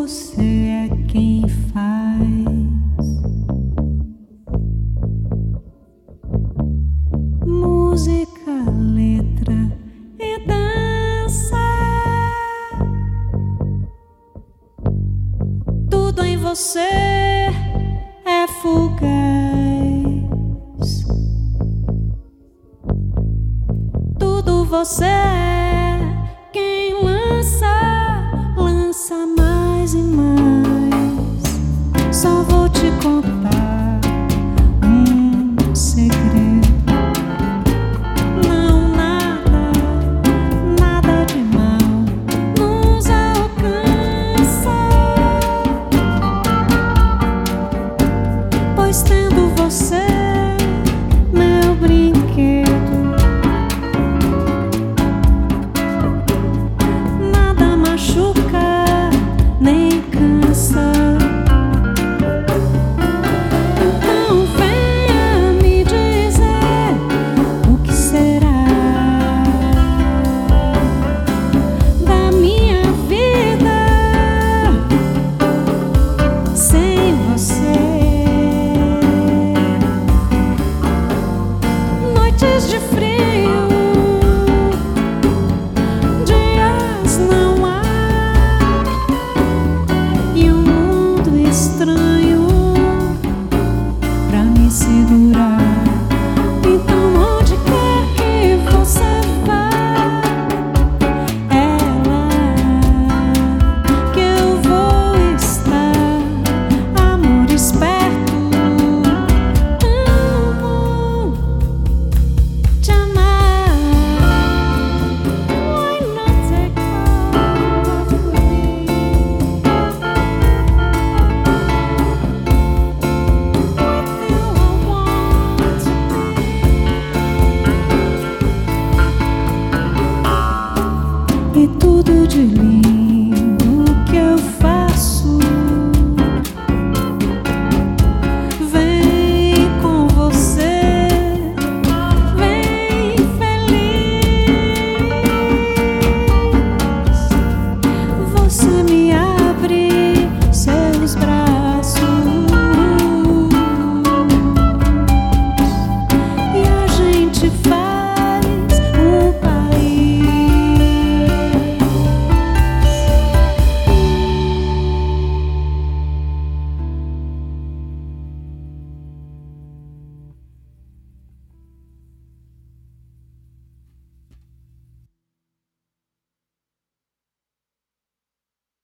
você é quem faz. Música, letra e dança. Tudo em você é fugaz. Tudo você é quem lança. stand de frio. 的距离。